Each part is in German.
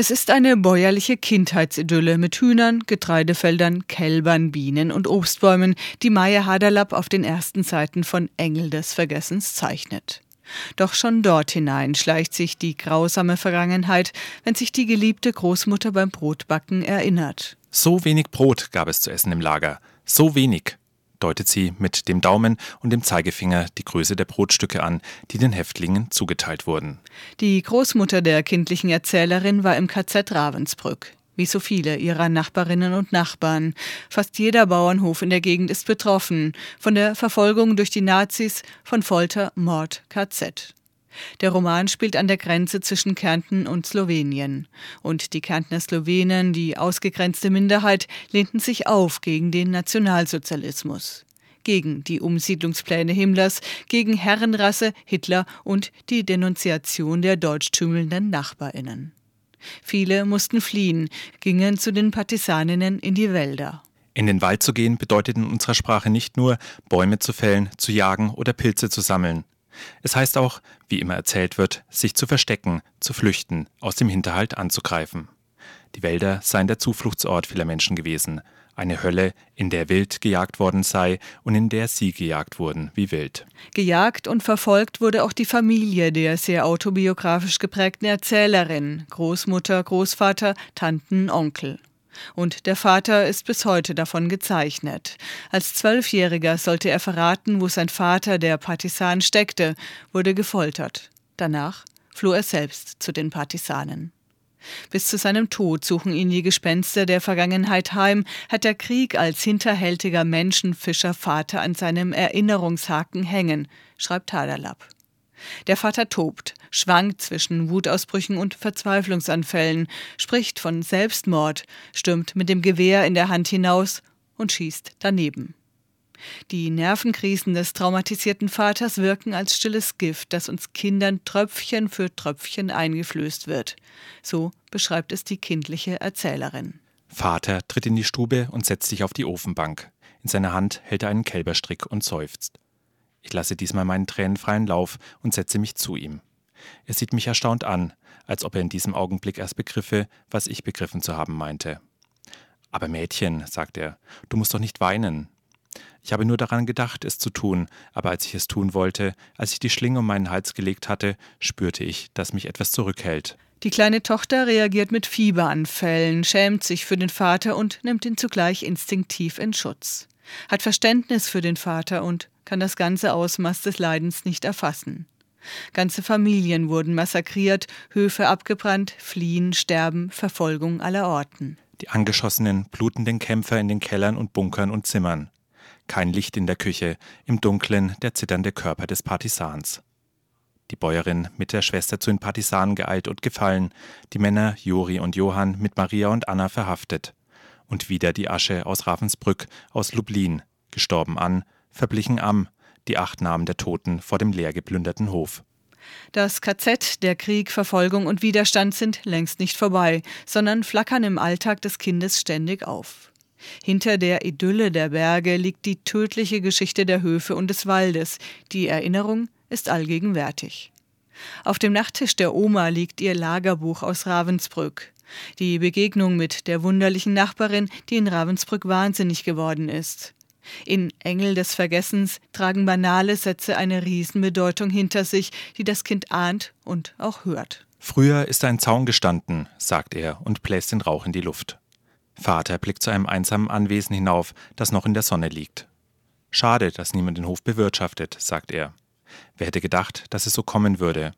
Es ist eine bäuerliche Kindheitsidylle mit Hühnern, Getreidefeldern, Kälbern, Bienen und Obstbäumen, die Maya Haderlapp auf den ersten Seiten von Engel des Vergessens zeichnet. Doch schon dort hinein schleicht sich die grausame Vergangenheit, wenn sich die geliebte Großmutter beim Brotbacken erinnert. So wenig Brot gab es zu essen im Lager. So wenig deutet sie mit dem Daumen und dem Zeigefinger die Größe der Brotstücke an, die den Häftlingen zugeteilt wurden. Die Großmutter der kindlichen Erzählerin war im KZ Ravensbrück. Wie so viele ihrer Nachbarinnen und Nachbarn. Fast jeder Bauernhof in der Gegend ist betroffen. Von der Verfolgung durch die Nazis, von Folter, Mord, KZ. Der Roman spielt an der Grenze zwischen Kärnten und Slowenien. Und die Kärntner Slowenen, die ausgegrenzte Minderheit, lehnten sich auf gegen den Nationalsozialismus. Gegen die Umsiedlungspläne Himmlers, gegen Herrenrasse, Hitler und die Denunziation der deutschtümelnden Nachbarinnen. Viele mussten fliehen, gingen zu den Partisaninnen in die Wälder. In den Wald zu gehen bedeutet in unserer Sprache nicht nur, Bäume zu fällen, zu jagen oder Pilze zu sammeln. Es heißt auch, wie immer erzählt wird, sich zu verstecken, zu flüchten, aus dem Hinterhalt anzugreifen. Die Wälder seien der Zufluchtsort vieler Menschen gewesen, eine Hölle, in der wild gejagt worden sei und in der sie gejagt wurden wie wild. Gejagt und verfolgt wurde auch die Familie der sehr autobiografisch geprägten Erzählerin, Großmutter, Großvater, Tanten, Onkel. Und der Vater ist bis heute davon gezeichnet. Als Zwölfjähriger sollte er verraten, wo sein Vater, der Partisan, steckte, wurde gefoltert. Danach floh er selbst zu den Partisanen. Bis zu seinem Tod suchen ihn die Gespenster der Vergangenheit heim, hat der Krieg als hinterhältiger Menschenfischer Vater an seinem Erinnerungshaken hängen, schreibt Haderlapp. Der Vater tobt, schwankt zwischen Wutausbrüchen und Verzweiflungsanfällen, spricht von Selbstmord, stürmt mit dem Gewehr in der Hand hinaus und schießt daneben. Die Nervenkrisen des traumatisierten Vaters wirken als stilles Gift, das uns Kindern Tröpfchen für Tröpfchen eingeflößt wird. So beschreibt es die kindliche Erzählerin. Vater tritt in die Stube und setzt sich auf die Ofenbank. In seiner Hand hält er einen Kälberstrick und seufzt. Ich lasse diesmal meinen Tränen freien Lauf und setze mich zu ihm. Er sieht mich erstaunt an, als ob er in diesem Augenblick erst begriffe, was ich begriffen zu haben meinte. Aber Mädchen, sagt er, du musst doch nicht weinen. Ich habe nur daran gedacht, es zu tun, aber als ich es tun wollte, als ich die Schlinge um meinen Hals gelegt hatte, spürte ich, dass mich etwas zurückhält. Die kleine Tochter reagiert mit Fieberanfällen, schämt sich für den Vater und nimmt ihn zugleich instinktiv in Schutz, hat Verständnis für den Vater und kann das ganze Ausmaß des Leidens nicht erfassen. Ganze Familien wurden massakriert, Höfe abgebrannt, Fliehen, Sterben, Verfolgung aller Orten. Die angeschossenen, blutenden Kämpfer in den Kellern und Bunkern und Zimmern. Kein Licht in der Küche, im Dunklen der zitternde Körper des Partisans. Die Bäuerin mit der Schwester zu den Partisanen geeilt und gefallen, die Männer Juri und Johann mit Maria und Anna verhaftet. Und wieder die Asche aus Ravensbrück, aus Lublin, gestorben an, verblichen am, die acht Namen der Toten vor dem leer geplünderten Hof. Das KZ, der Krieg, Verfolgung und Widerstand sind längst nicht vorbei, sondern flackern im Alltag des Kindes ständig auf. Hinter der Idylle der Berge liegt die tödliche Geschichte der Höfe und des Waldes. Die Erinnerung ist allgegenwärtig. Auf dem Nachttisch der Oma liegt ihr Lagerbuch aus Ravensbrück. Die Begegnung mit der wunderlichen Nachbarin, die in Ravensbrück wahnsinnig geworden ist. In Engel des Vergessens tragen banale Sätze eine Riesenbedeutung hinter sich, die das Kind ahnt und auch hört. Früher ist ein Zaun gestanden, sagt er und bläst den Rauch in die Luft. Vater blickt zu einem einsamen Anwesen hinauf, das noch in der Sonne liegt. Schade, dass niemand den Hof bewirtschaftet, sagt er. Wer hätte gedacht, dass es so kommen würde?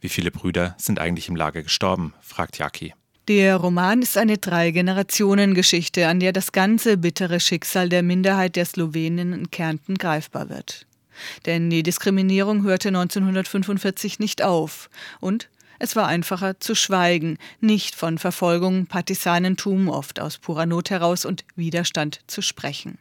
Wie viele Brüder sind eigentlich im Lager gestorben? fragt Jaki. Der Roman ist eine Drei-Generationen-Geschichte, an der das ganze bittere Schicksal der Minderheit der Slowenen in Kärnten greifbar wird. Denn die Diskriminierung hörte 1945 nicht auf und es war einfacher zu schweigen, nicht von Verfolgung, Partisanentum, oft aus purer Not heraus und Widerstand zu sprechen.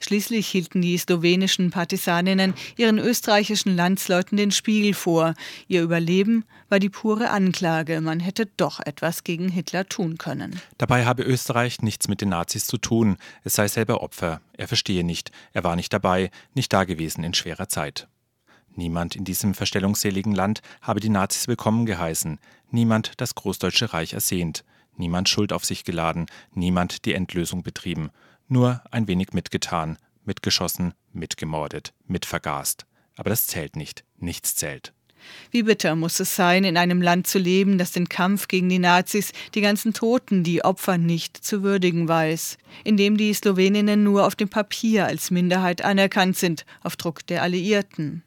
Schließlich hielten die slowenischen Partisaninnen ihren österreichischen Landsleuten den Spiegel vor. Ihr Überleben war die pure Anklage, man hätte doch etwas gegen Hitler tun können. Dabei habe Österreich nichts mit den Nazis zu tun, es sei selber Opfer. Er verstehe nicht, er war nicht dabei, nicht dagewesen in schwerer Zeit. Niemand in diesem verstellungsseligen Land habe die Nazis willkommen geheißen, niemand das Großdeutsche Reich ersehnt, niemand Schuld auf sich geladen, niemand die Endlösung betrieben, nur ein wenig mitgetan, mitgeschossen, mitgemordet, mitvergast. Aber das zählt nicht, nichts zählt. Wie bitter muss es sein, in einem Land zu leben, das den Kampf gegen die Nazis, die ganzen Toten, die Opfer nicht zu würdigen weiß, in dem die Sloweninnen nur auf dem Papier als Minderheit anerkannt sind, auf Druck der Alliierten.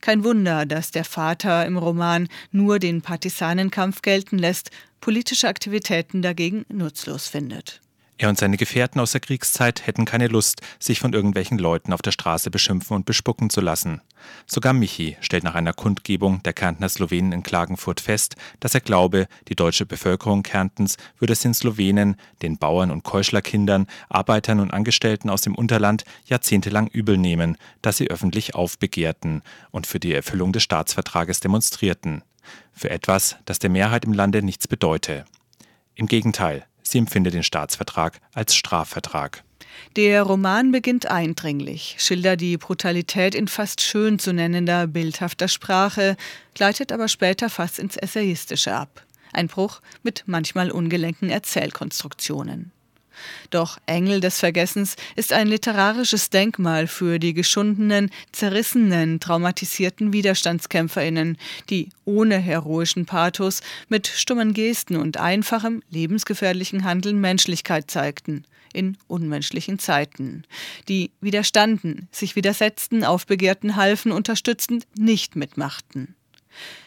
Kein Wunder, dass der Vater im Roman nur den Partisanenkampf gelten lässt, politische Aktivitäten dagegen nutzlos findet. Er und seine Gefährten aus der Kriegszeit hätten keine Lust, sich von irgendwelchen Leuten auf der Straße beschimpfen und bespucken zu lassen. Sogar Michi stellt nach einer Kundgebung der Kärntner Slowenen in Klagenfurt fest, dass er glaube, die deutsche Bevölkerung Kärntens würde es den Slowenen, den Bauern und Keuschlerkindern, Arbeitern und Angestellten aus dem Unterland jahrzehntelang übel nehmen, dass sie öffentlich aufbegehrten und für die Erfüllung des Staatsvertrages demonstrierten. Für etwas, das der Mehrheit im Lande nichts bedeute. Im Gegenteil, Sie empfindet den Staatsvertrag als Strafvertrag. Der Roman beginnt eindringlich, schildert die Brutalität in fast schön zu nennender, bildhafter Sprache, gleitet aber später fast ins Essayistische ab. Ein Bruch mit manchmal ungelenken Erzählkonstruktionen. Doch Engel des Vergessens ist ein literarisches Denkmal für die geschundenen, zerrissenen, traumatisierten Widerstandskämpferinnen, die ohne heroischen Pathos mit stummen Gesten und einfachem, lebensgefährlichen Handeln Menschlichkeit zeigten in unmenschlichen Zeiten, die widerstanden, sich widersetzten, aufbegehrten, halfen, unterstützten, nicht mitmachten.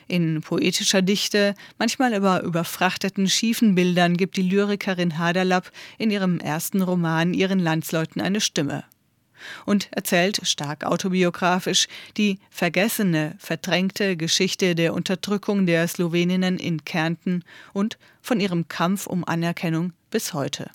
In poetischer Dichte, manchmal aber überfrachteten schiefen Bildern gibt die Lyrikerin Haderlapp in ihrem ersten Roman ihren Landsleuten eine Stimme und erzählt stark autobiografisch die vergessene, verdrängte Geschichte der Unterdrückung der Sloweninnen in Kärnten und von ihrem Kampf um Anerkennung bis heute.